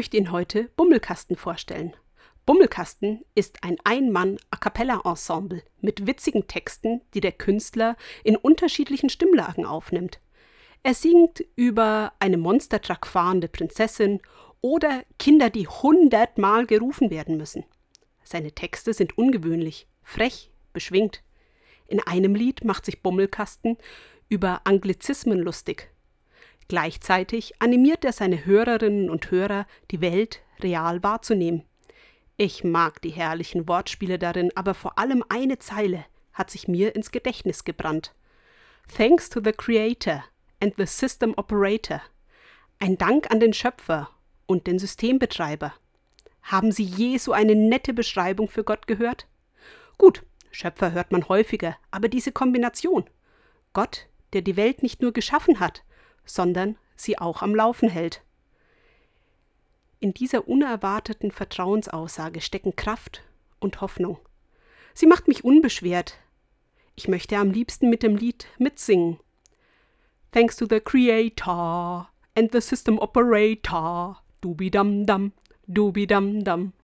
möchte Ihnen heute Bummelkasten vorstellen. Bummelkasten ist ein Ein-Mann-A cappella-Ensemble mit witzigen Texten, die der Künstler in unterschiedlichen Stimmlagen aufnimmt. Er singt über eine Monstertruck fahrende Prinzessin oder Kinder, die hundertmal gerufen werden müssen. Seine Texte sind ungewöhnlich, frech, beschwingt. In einem Lied macht sich Bummelkasten über Anglizismen lustig. Gleichzeitig animiert er seine Hörerinnen und Hörer, die Welt real wahrzunehmen. Ich mag die herrlichen Wortspiele darin, aber vor allem eine Zeile hat sich mir ins Gedächtnis gebrannt. Thanks to the Creator and the System Operator. Ein Dank an den Schöpfer und den Systembetreiber. Haben Sie je so eine nette Beschreibung für Gott gehört? Gut, Schöpfer hört man häufiger, aber diese Kombination. Gott, der die Welt nicht nur geschaffen hat, sondern sie auch am Laufen hält. In dieser unerwarteten Vertrauensaussage stecken Kraft und Hoffnung. Sie macht mich unbeschwert. Ich möchte am liebsten mit dem Lied mitsingen. Thanks to the Creator and the System Operator. Dubi dum dum, dubi dum dum.